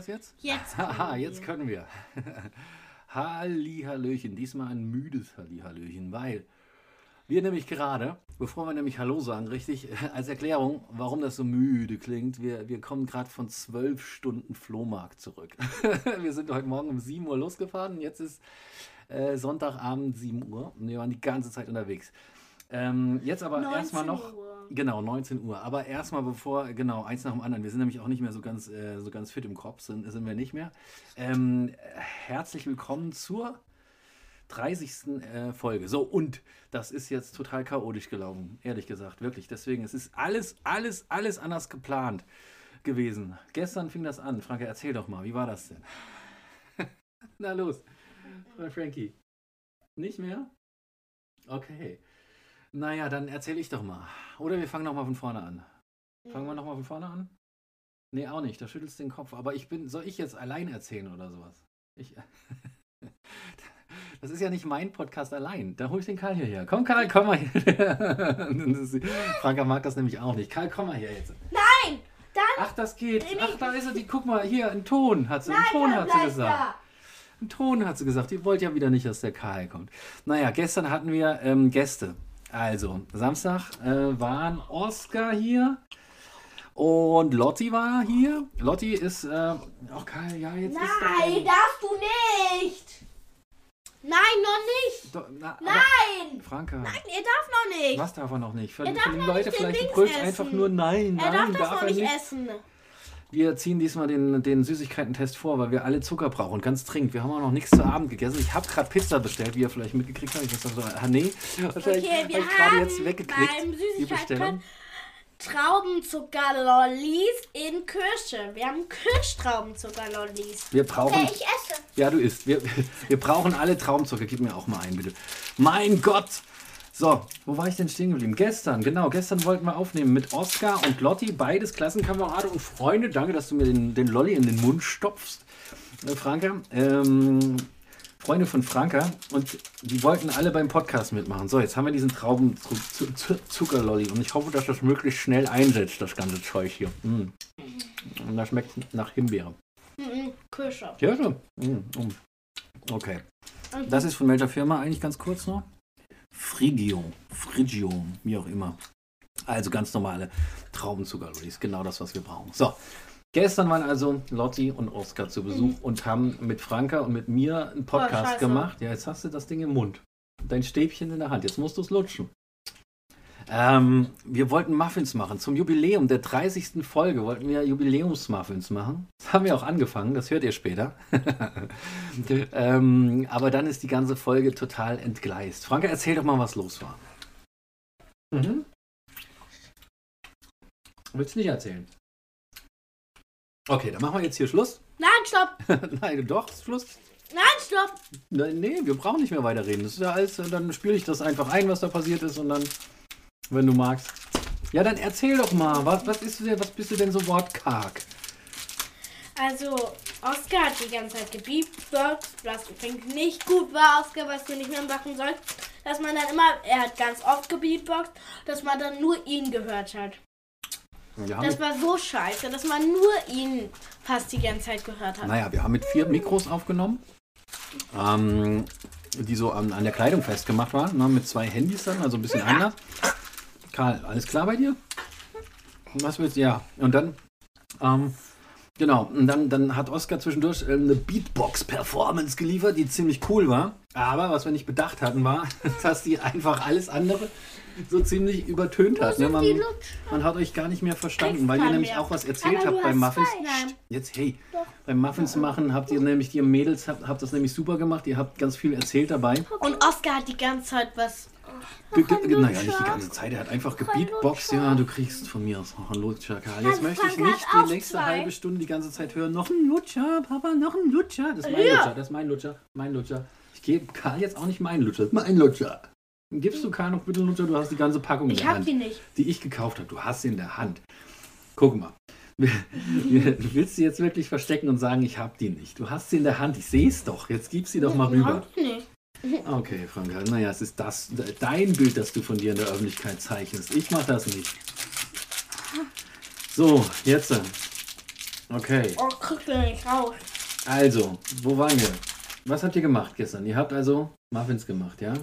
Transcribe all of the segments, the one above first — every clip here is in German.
Das jetzt? Jetzt Haha, jetzt können wir. Hallihallöchen. Diesmal ein müdes Hallihallöchen, weil wir nämlich gerade, bevor wir nämlich Hallo sagen, richtig, als Erklärung, warum das so müde klingt, wir, wir kommen gerade von zwölf Stunden Flohmarkt zurück. wir sind heute Morgen um 7 Uhr losgefahren jetzt ist äh, Sonntagabend 7 Uhr und wir waren die ganze Zeit unterwegs. Ähm, jetzt aber erstmal 19 noch. Uhr. Genau, 19 Uhr. Aber erstmal bevor, genau, eins nach dem anderen. Wir sind nämlich auch nicht mehr so ganz, äh, so ganz fit im Kopf, sind, sind wir nicht mehr. Ähm, herzlich willkommen zur 30. Äh, Folge. So, und das ist jetzt total chaotisch gelaufen, ehrlich gesagt, wirklich. Deswegen, es ist alles, alles, alles anders geplant gewesen. Gestern fing das an. Franke, erzähl doch mal, wie war das denn? Na los, Frankie. Nicht mehr? Okay. Naja, dann erzähl ich doch mal. Oder wir fangen nochmal von vorne an. Fangen wir nochmal von vorne an? Nee, auch nicht. Da schüttelst du den Kopf. Aber ich bin, soll ich jetzt allein erzählen oder sowas? Ich, das ist ja nicht mein Podcast allein. Da hol ich den Karl hierher. Komm, Karl, komm mal hier. Franka mag das nämlich auch nicht. Karl, komm mal hier jetzt. Nein! Dann Ach, das geht. Ach, da ist er. Die, guck mal, hier, ein Ton hat sie. Ein Ton hat sie gesagt. da. Ein Ton hat sie gesagt. Die wollte ja wieder nicht, dass der Karl kommt. Naja, gestern hatten wir ähm, Gäste. Also, Samstag äh, waren Oskar hier und Lotti war hier. Lotti ist. Äh, oh, Karl, ja, jetzt ist Nein, darfst du nicht! Nein, noch nicht! Doch, na, Nein! Franka. Nein, er darf noch nicht! Was darf er noch nicht? Für, Er darf für die noch Leute nicht vielleicht, Dings essen. einfach nur nein, er nein, darf das noch er nicht essen. Wir ziehen diesmal den, den Süßigkeiten-Test vor, weil wir alle Zucker brauchen, ganz dringend. Wir haben auch noch nichts zu Abend gegessen. Ich habe gerade Pizza bestellt, wie ihr vielleicht mitgekriegt habt. Ich nicht, so, ah, nee, wahrscheinlich Okay, hab wir gerade haben jetzt weggeklickt. beim die Bestellung. Süßigkeiten Traubenzuckerlollis in Kirsche. Wir haben Kirschtraubenzuckerlollis. Wir brauchen, Okay, ich esse. ja, du isst. Wir, wir brauchen alle Traubenzucker. Gib mir auch mal einen, bitte. Mein Gott! So, wo war ich denn stehen geblieben? Gestern, genau. Gestern wollten wir aufnehmen mit Oskar und Lotti, beides Klassenkameraden und Freunde. Danke, dass du mir den, den Lolli in den Mund stopfst, äh, Franka. Ähm, Freunde von Franka und die wollten alle beim Podcast mitmachen. So, jetzt haben wir diesen Traubenzuckerlolli und ich hoffe, dass das möglichst schnell einsetzt, das ganze Zeug hier. Mm. Und das schmeckt nach Himbeere. Mhm, Kirsche. Ja, schon. Mm, mm. Okay. Das ist von welcher Firma eigentlich ganz kurz noch? Frigio. Frigio, wie auch immer. Also ganz normale Traubenzuckerlollis. Genau das, was wir brauchen. So. Gestern waren also Lotti und Oskar zu Besuch und haben mit Franka und mit mir einen Podcast scheiße. gemacht. Ja, jetzt hast du das Ding im Mund. Dein Stäbchen in der Hand. Jetzt musst du es lutschen. Ähm, wir wollten Muffins machen. Zum Jubiläum der 30. Folge wollten wir Jubiläumsmuffins machen. Das haben wir auch angefangen, das hört ihr später. ähm, aber dann ist die ganze Folge total entgleist. Franka, erzähl doch mal, was los war. Mhm. Willst du nicht erzählen? Okay, dann machen wir jetzt hier Schluss. Nein, stopp! Nein, doch, ist Schluss. Nein, stopp! Nein, nee, wir brauchen nicht mehr weiterreden. Das ist ja alles, dann spiele ich das einfach ein, was da passiert ist und dann, wenn du magst. Ja, dann erzähl doch mal, was, was, ist, denn- was bist du denn so wortkarg? Also, Oskar hat die ganze Zeit gebeatboxt, was übrigens nicht gut war, Oskar, was du nicht mehr machen sollst. Dass man dann immer, er hat ganz oft gebeatboxt, dass man dann nur ihn gehört hat. Haben Das war so scheiße, dass man nur ihn fast die ganze Zeit gehört hat. naja, wir haben mit vier Mikros aufgenommen, ähm, die so an, an der Kleidung festgemacht waren, ne, mit zwei Handys dann, also ein bisschen anders. Karl, alles klar bei dir? Was willst du? Ja, und dann, ähm, genau, und dann, dann hat Oskar zwischendurch äh, eine Beatbox-Performance geliefert, die ziemlich cool war. Aber was wir nicht bedacht hatten, war, dass die einfach alles andere so ziemlich übertönt hat. Ne? Man, man hat euch gar nicht mehr verstanden, weil ihr nämlich auch was erzählt habt beim Muffins. Jetzt, hey, beim Muffins machen habt ihr nämlich, die Mädels habt, habt das nämlich super gemacht. Ihr habt ganz viel erzählt dabei. Und Oskar hat die ganze Zeit was. Naja, nicht die ganze Zeit. Er hat einfach gebeatboxt. Ja, du kriegst von mir aus noch einen Lutscher, Karl. Jetzt möchte ich nicht die nächste halbe Stunde die ganze Zeit hören. Noch ein Lutscher, Papa, noch ein Lutscher. Das ist mein. Lutscher, das ist mein Lutscher, mein Lutscher. Ich gebe Karl jetzt auch nicht meinen Lutscher, das ist mein Lutscher. Gibst du Karl noch bitte einen Lutscher? Du hast die ganze Packung in Ich der hab Hand. die nicht. die ich gekauft habe. Du hast sie in der Hand. Guck mal. Du willst sie jetzt wirklich verstecken und sagen, ich habe die nicht. Du hast sie in der Hand. Ich sehe es doch. Jetzt gib sie doch mal rüber. Hab ich nicht. Okay, Franka. Naja, es ist das dein Bild, das du von dir in der Öffentlichkeit zeichnest. Ich mache das nicht. So, jetzt. Okay. Oh, krieg den nicht raus. Also, wo waren wir? Was habt ihr gemacht gestern? Ihr habt also Muffins gemacht, ja?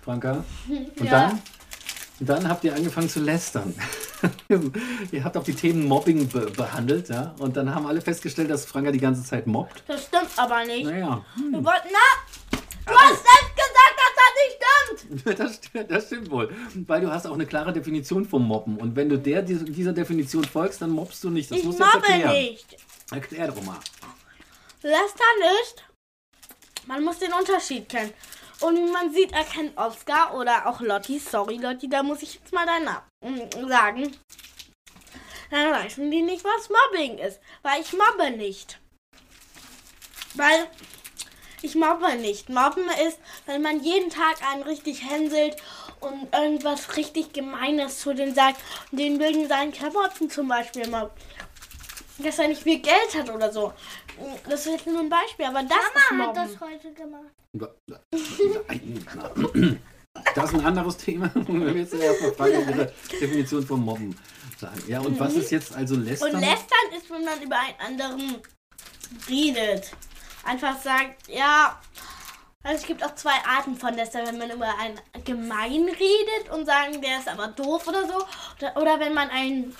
Franka? Und ja. dann? Und dann habt ihr angefangen zu lästern. ihr habt auch die Themen Mobbing be behandelt, ja? Und dann haben alle festgestellt, dass Franka die ganze Zeit mobbt. Das stimmt aber nicht. Naja, hm. Du wolltest, na, du hast selbst gesagt, dass das nicht stimmt. das, das stimmt wohl. Weil du hast auch eine klare Definition vom Mobben. Und wenn du der, dieser Definition folgst, dann mobbst du nicht. Das ich musst mobbe erklären. nicht. Erklär doch mal. Lästern ist, man muss den Unterschied kennen. Und wie man sieht, erkennt Oscar oder auch Lotti, sorry Lotti, da muss ich jetzt mal deinen Namen sagen. Dann wissen die nicht, was Mobbing ist. Weil ich mobbe nicht. Weil ich mobbe nicht. Mobben ist, wenn man jeden Tag einen richtig hänselt und irgendwas richtig Gemeines zu denen sagt und den wegen seinen Klamotten zum Beispiel mobbt. Dass er nicht viel Geld hat oder so. Das ist jetzt nur ein Beispiel, aber das ist Mama hat Mobben. das heute gemacht. Das ist ein anderes Thema. Wir müssen erstmal fragen, ihre Definition vom Mobben sagen. Ja, und was ist jetzt also Lästern? Und lästern ist, wenn man über einen anderen redet. Einfach sagt, ja. Also es gibt auch zwei Arten von Lästern, wenn man über einen gemein redet und sagen, der ist aber doof oder so. Oder, oder wenn man einen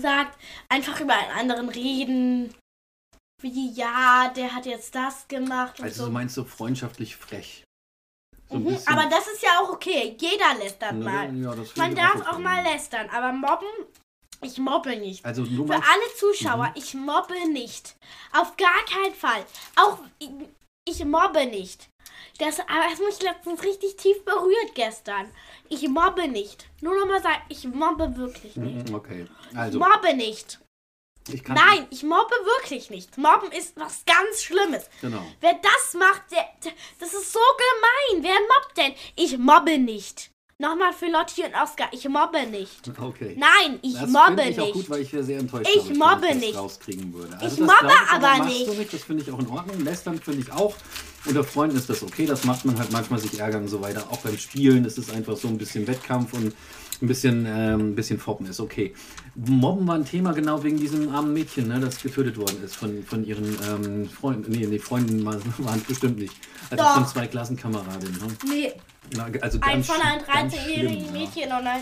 sagt, einfach über einen anderen reden. Wie, ja, der hat jetzt das gemacht und also so. du meinst so freundschaftlich frech. So Mhm, aber das ist ja auch okay. Jeder lästert mal. ja, Man darf okay. auch mal lästern, aber mobben, ich mobbe nicht. Also Für alle Zuschauer, Mhm. ich mobbe nicht. Auf gar keinen Fall. Auch ich, ich mobbe nicht. Das hat mich letztens richtig tief berührt gestern. Ich mobbe nicht. Nur noch mal sagen, ich mobbe wirklich nicht. Mhm, okay. Also, Mobbe nicht. ich. Nein, ich mobbe wirklich nicht. Mobben ist was ganz Schlimmes. Genau. Wer das macht, der, der, das ist so gemein. Wer mobbt denn? Ich mobbe nicht. Nochmal für Lotti und Oscar, ich mobbe nicht. Okay. Nein, ich das mobbe ich auch nicht. gut, weil ich wäre sehr enttäuscht, Ich wenn mobbe das nicht. rauskriegen würde. Ich das mobbe ich, aber machst nicht. Nicht. Das finde ich auch in Ordnung. Lästern finde ich auch. Unter Freunden ist das okay. Das macht man halt manchmal sich ärgern und so weiter. Auch beim Spielen ist es einfach so ein bisschen Wettkampf und ein bisschen, ähm, ein bisschen Foppen ist okay. Mobben war ein Thema genau wegen diesem armen Mädchen, ne, das getötet worden ist von, von ihren ähm, Freunden. Nee, nee, Freunden waren es bestimmt nicht. Also Doch. von zwei Klassenkameradinnen. Ne? Nee, Na, also ein von einem ganz 13-jährigen schlimm, ja. Mädchen und ein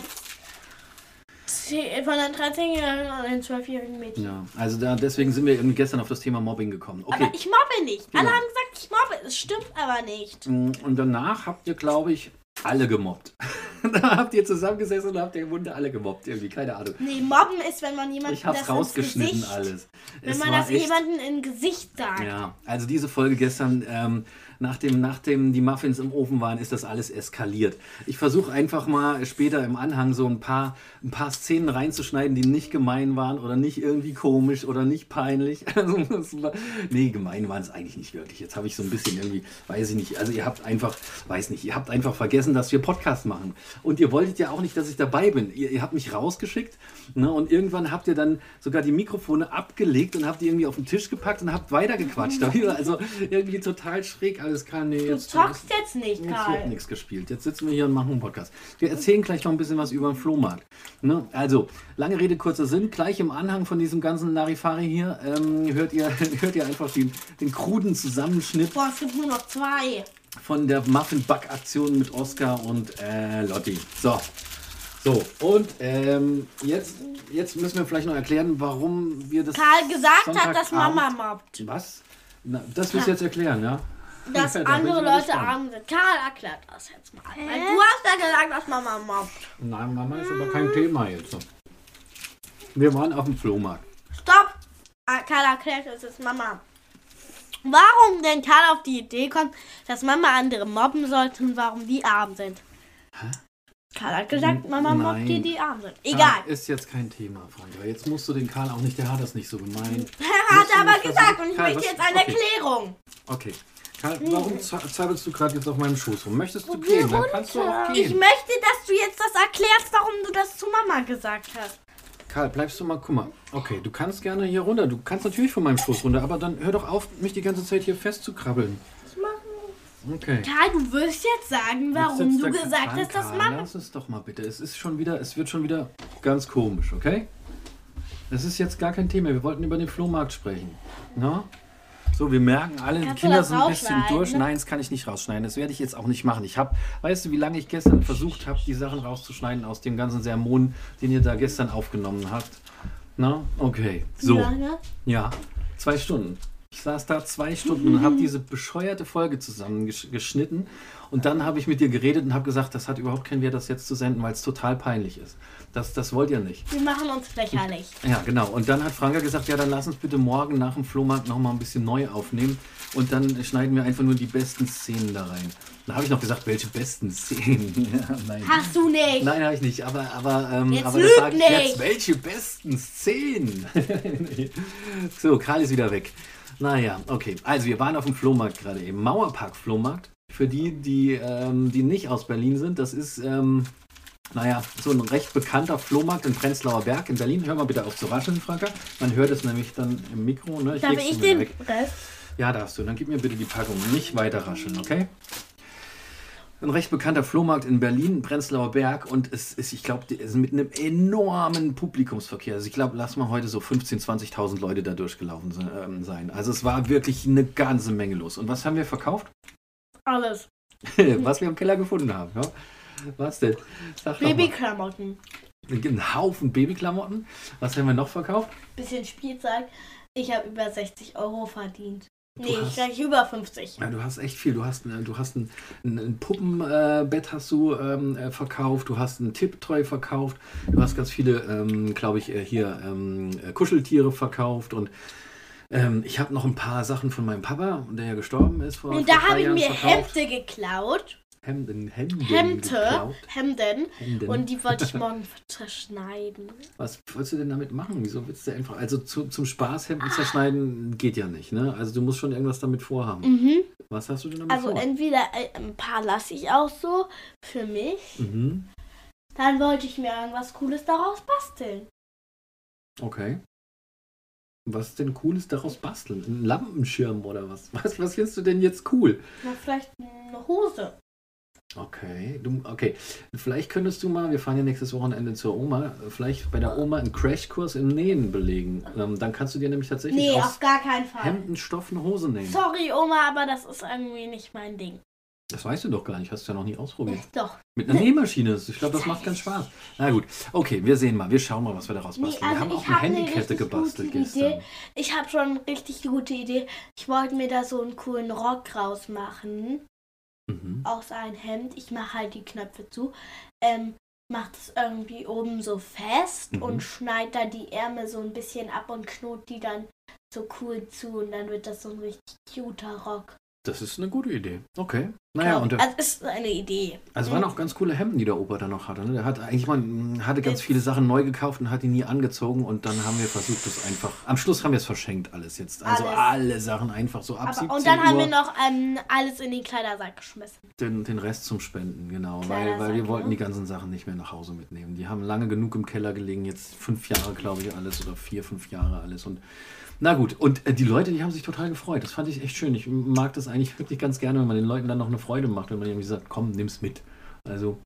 von einem 13-jährigen und einem 12-jährigen Mädchen. Ja, also da, deswegen sind wir gestern auf das Thema Mobbing gekommen. Okay. Aber ich mobbe nicht. Alle Genau. haben gesagt, ich mobbe. Es stimmt aber nicht. Mm, Und danach habt ihr, glaube ich, alle gemobbt. da habt ihr zusammengesessen und habt ihr im Munde alle gemobbt. Irgendwie, keine Ahnung. Nee, mobben ist, wenn man jemanden Ich hab's das rausgeschnitten Gesicht, alles. Wenn Es man das echt- jemandem im Gesicht sagt. Ja, also diese Folge gestern, ähm, nachdem, nachdem die Muffins im Ofen waren, ist das alles eskaliert. Ich versuche einfach mal später im Anhang so ein paar, ein paar Szenen reinzuschneiden, die nicht gemein waren oder nicht irgendwie komisch oder nicht peinlich. Also, nee, gemein waren es eigentlich nicht wirklich. Jetzt habe ich so ein bisschen irgendwie, weiß ich nicht, also ihr habt einfach, weiß nicht, ihr habt einfach vergessen, dass wir Podcast machen. Und ihr wolltet ja auch nicht, dass ich dabei bin. Ihr, ihr habt mich rausgeschickt ne, und irgendwann habt ihr dann sogar die Mikrofone abgelegt und habt die irgendwie auf den Tisch gepackt und habt weitergequatscht. Also irgendwie total schräg alles kann. Nee, Du jetzt, zockst jetzt nicht, Jetzt wird Karl. nichts gespielt. Jetzt sitzen wir hier und machen einen Podcast. Wir erzählen gleich noch ein bisschen was über den Flohmarkt. Ne? Also, lange Rede, kurzer Sinn. Gleich im Anhang von diesem ganzen Larifari hier ähm, hört, ihr, hört ihr einfach den, den kruden Zusammenschnitt Boah, es gibt nur noch zwei. von der Muffin-Back-Aktion mit Oscar und äh, Lotti. So. So, und ähm, jetzt, jetzt müssen wir vielleicht noch erklären, warum wir das. Karl gesagt hat, dass Sonntagabend- Mama mobbt. Was? Na, das wirst du jetzt erklären, ja? Dass Ja, da andere Leute arm sind. Karl erklärt das jetzt mal. Weil du hast ja gesagt, dass Mama mobbt. Nein, Mama ist aber kein Thema jetzt. Wir waren auf dem Flohmarkt. Stopp! Ah, Karl erklärt es jetzt Mama. Warum denn Karl auf die Idee kommt, dass Mama andere mobben sollte und warum die arm sind? Karl hat gesagt, Mama mobbt Nein. die, die arm sind. Ah, Egal. ist jetzt kein Thema, Franka. Jetzt musst du den Karl auch nicht, der hat das nicht so gemeint. Er hat aber gesagt versuchen- und ich Karl, möchte was- jetzt eine okay. Erklärung. Okay. Karl, warum za- zappelst du gerade jetzt auf meinem Schoß rum? Möchtest du gehen? Dann kannst du auch Ich gehen. möchte, dass du jetzt das erklärst, warum du das zu Mama gesagt hast. Karl, bleibst du mal, guck mal. Okay, du kannst gerne hier runter. Du kannst natürlich von meinem Schoß runter, aber dann hör doch auf, mich die ganze Zeit hier festzukrabbeln. Okay. Karl, du wirst jetzt sagen, Jetzt warum sitzt du gesagt hast, dass Mama... Lass es doch mal bitte. Es ist schon wieder, es wird schon wieder ganz komisch, okay? Das ist jetzt gar kein Thema. Wir wollten über den Flohmarkt sprechen. Na? So, wir merken alle, die Kannst du Kinder sind ein bisschen durch. Nein, das kann ich nicht rausschneiden. Das werde ich jetzt auch nicht machen. Ich habe, weißt du, wie lange ich gestern versucht habe, die Sachen rauszuschneiden aus dem ganzen Sermon, den ihr da gestern aufgenommen habt? Na, okay. So. Wie lange? Ja, zwei Stunden. Ich saß da zwei Stunden und habe diese bescheuerte Folge zusammengeschnitten. Und dann habe ich mit dir geredet und habe gesagt, das hat überhaupt keinen Wert, das jetzt zu senden, weil es total peinlich ist. Das, das wollt ihr nicht. Wir machen uns lächerlich. Ja, genau. Und dann hat Franka gesagt, ja, dann lass uns bitte morgen nach dem Flohmarkt nochmal ein bisschen neu aufnehmen. Und dann schneiden wir einfach nur die besten Szenen da rein. Da habe ich noch gesagt, welche besten Szenen? Ja, nein. Hast du nicht. Nein, habe ich nicht. Aber, aber, ähm, Jetzt aber das sage ich jetzt. Welche besten Szenen? Nee. so, Karl ist wieder weg. Naja, okay. Also, wir waren auf dem Flohmarkt gerade eben. Mauerpark-Flohmarkt. Für die, die, ähm, die nicht aus Berlin sind, das ist, ähm, naja, so ein recht bekannter Flohmarkt in Prenzlauer Berg in Berlin. Hör mal bitte auf zu rascheln, Franka. Man hört es nämlich dann im Mikro. Ne? Darf ich mal wieder den weg. Rest? Ja, darfst du. Dann gib mir bitte die Packung. Nicht weiter rascheln, okay? Ein recht bekannter Flohmarkt in Berlin, Prenzlauer Berg. Und es ist, ich glaube, mit einem enormen Publikumsverkehr. Also ich glaube, lass mal heute so 15.000, 20.000 Leute da durchgelaufen ähm, sein. Also es war wirklich eine ganze Menge los. Und was haben wir verkauft? Alles. was wir im Keller gefunden haben. Ja? Was denn? Babyklamotten. Ein Haufen Babyklamotten. Was haben wir noch verkauft? Bisschen Spielzeug. Ich habe über 60 Euro verdient. Du Nee, hast- gleich über 50. Ja, du hast echt viel. Du hast, ein- du hast ein, ein, ein Puppenbett hast du ähm, äh, verkauft, du hast ein Tipptoy verkauft, du hast ganz viele, ähm, glaube ich, äh, hier ähm, äh, Kuscheltiere verkauft und ähm, ich habe noch ein paar Sachen von meinem Papa, der ja gestorben ist vor, Und da habe ich mir verkauft. Hemde geklaut. Hemden, Hemden Hemde. Hemden. Hemden. Und die wollte ich morgen zerschneiden. Was willst du denn damit machen? Wieso willst du einfach, also zu, zum Spaß Hemden zerschneiden geht ja nicht, ne? Also du musst schon irgendwas damit vorhaben. Mhm. Was hast du denn damit Also vor? entweder äh, ein paar lasse ich auch so für mich. Mhm. Dann wollte ich mir irgendwas Cooles daraus basteln. Okay. Was denn Cooles daraus basteln? Ein Lampenschirm oder was? Was, was findest du denn jetzt cool? Na, vielleicht eine Hose. Okay, du, okay. Vielleicht könntest du mal, wir fahren ja nächstes Wochenende zur Oma, vielleicht bei der Oma einen Crashkurs im Nähen belegen. Ähm, dann kannst du dir nämlich tatsächlich Nee, aus Fall. Hemdenstoff eine Hose nähen. Sorry, Oma, aber das ist irgendwie nicht mein Ding. Das weißt du doch gar nicht, hast du ja noch nie ausprobiert. Doch. Mit einer Nähmaschine, ich glaube, das macht ganz Spaß. Na gut, okay, wir sehen mal, wir schauen mal, was wir daraus Nee, basteln. also wir haben auch eine hab eine Handykette gebastelt gestern. Idee. Ich habe schon eine richtig gute Idee. Ich wollte mir da so einen coolen Rock rausmachen. Mhm. Aus einem Hemd. Ich mache halt die Knöpfe zu. Ähm, mach das irgendwie oben so fest Mhm. und schneid da die Ärmel so ein bisschen ab und knot die dann so cool zu und dann wird das so ein richtig cuter Rock. Das ist eine gute Idee. Okay. Naja, Glaub und der, also ist eine Idee. Also waren auch ganz coole Hemden, die der Opa da noch hatte. Ne? Der hat eigentlich mal hatte ganz Jetzt- viele Sachen neu gekauft und hat die nie angezogen und dann haben wir versucht, das einfach. Am Schluss haben wir es verschenkt alles jetzt. Also Alles. alle Sachen einfach so ab Aber, 17 und dann Uhr haben wir noch ähm, alles in den Kleidersack geschmissen. den, den Rest zum Spenden, genau. Weil, weil Kleidersack, wir wollten ne? die ganzen Sachen nicht mehr nach Hause mitnehmen. Die haben lange genug im Keller gelegen, jetzt fünf Jahre, glaube ich, alles oder vier, fünf Jahre alles. Und na gut, und äh, die Leute, die haben sich total gefreut. Das fand ich echt schön. Ich mag das eigentlich wirklich ganz gerne, wenn man den Leuten dann noch eine Freude macht, wenn man irgendwie sagt, komm, nimm's mit. Also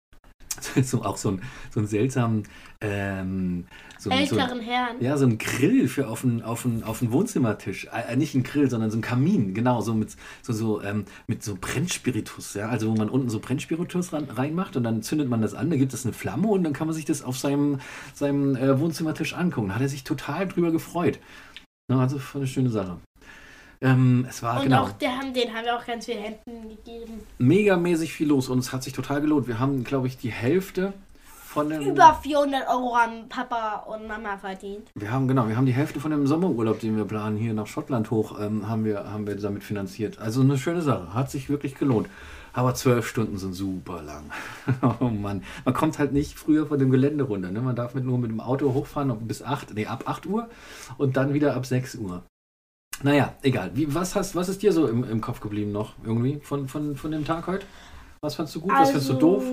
so, auch so, ein, so einen seltsamen ähm, so, ein- so, ein- Älteren Herren. ja, so ein Grill für auf den, auf auf den Wohnzimmertisch. Äh, äh, nicht ein Grill, sondern so ein Kamin, genau, so mit so, so, ähm, mit so Brennspiritus, ja. Also wo man unten so Brennspiritus ran, reinmacht und dann zündet man das an, dann gibt es eine Flamme und dann kann man sich das auf seinem, seinem äh, Wohnzimmertisch angucken. Da hat er sich total drüber gefreut. Ja, also eine schöne Sache. Ähm, es war Und genau auch der haben, den haben wir auch ganz viel Hemden gegeben. megamäßig viel los und es hat sich total gelohnt. Wir haben, glaube ich, die Hälfte von dem. Über 400 Euro haben Papa und Mama verdient. Wir haben, genau, wir haben die Hälfte von dem Sommerurlaub, den wir planen, hier nach Schottland hoch, ähm, haben, wir, haben wir damit finanziert. Also eine schöne Sache, hat sich wirklich gelohnt. Aber zwölf Stunden sind super lang. oh Mann, man kommt halt nicht früher von dem Gelände runter. Ne? Man darf mit, nur mit dem Auto hochfahren bis 8, nee, ab 8 Uhr und dann wieder ab 6 Uhr. Naja, egal. Wie, was, hast, was ist dir so im, im Kopf geblieben noch irgendwie von, von, von dem Tag heute? Was fandst du gut, was fandst du doof?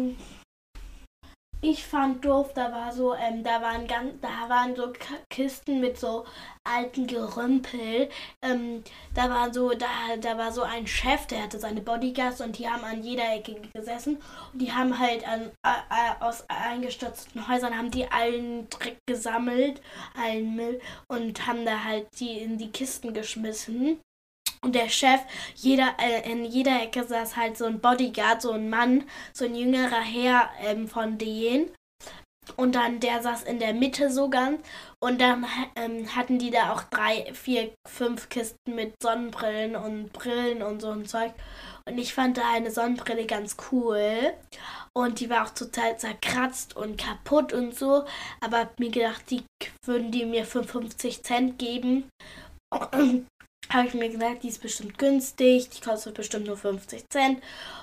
Ich fand doof, da war so, ähm, da waren ganz, da waren so Kisten mit so alten Gerümpel. Ähm, da war so, da, da war so ein Chef, der hatte seine Bodyguards und die haben an jeder Ecke gesessen und die haben halt an, äh, aus eingestürzten Häusern haben die allen Dreck gesammelt, allen Müll und haben da halt die in die Kisten geschmissen. Und der Chef, jeder, äh, in jeder Ecke saß halt so ein Bodyguard, so ein Mann, so ein jüngerer Herr ähm, von denen. Und dann der saß in der Mitte so ganz. Und dann ähm, hatten die da auch drei, vier, fünf Kisten mit Sonnenbrillen und Brillen und so ein Zeug. Und ich fand da eine Sonnenbrille ganz cool. Und die war auch total zerkratzt und kaputt und so. Aber hab mir gedacht, die würden die mir 55 Cent geben habe ich mir gesagt, die ist bestimmt günstig, die kostet bestimmt nur 50 Cent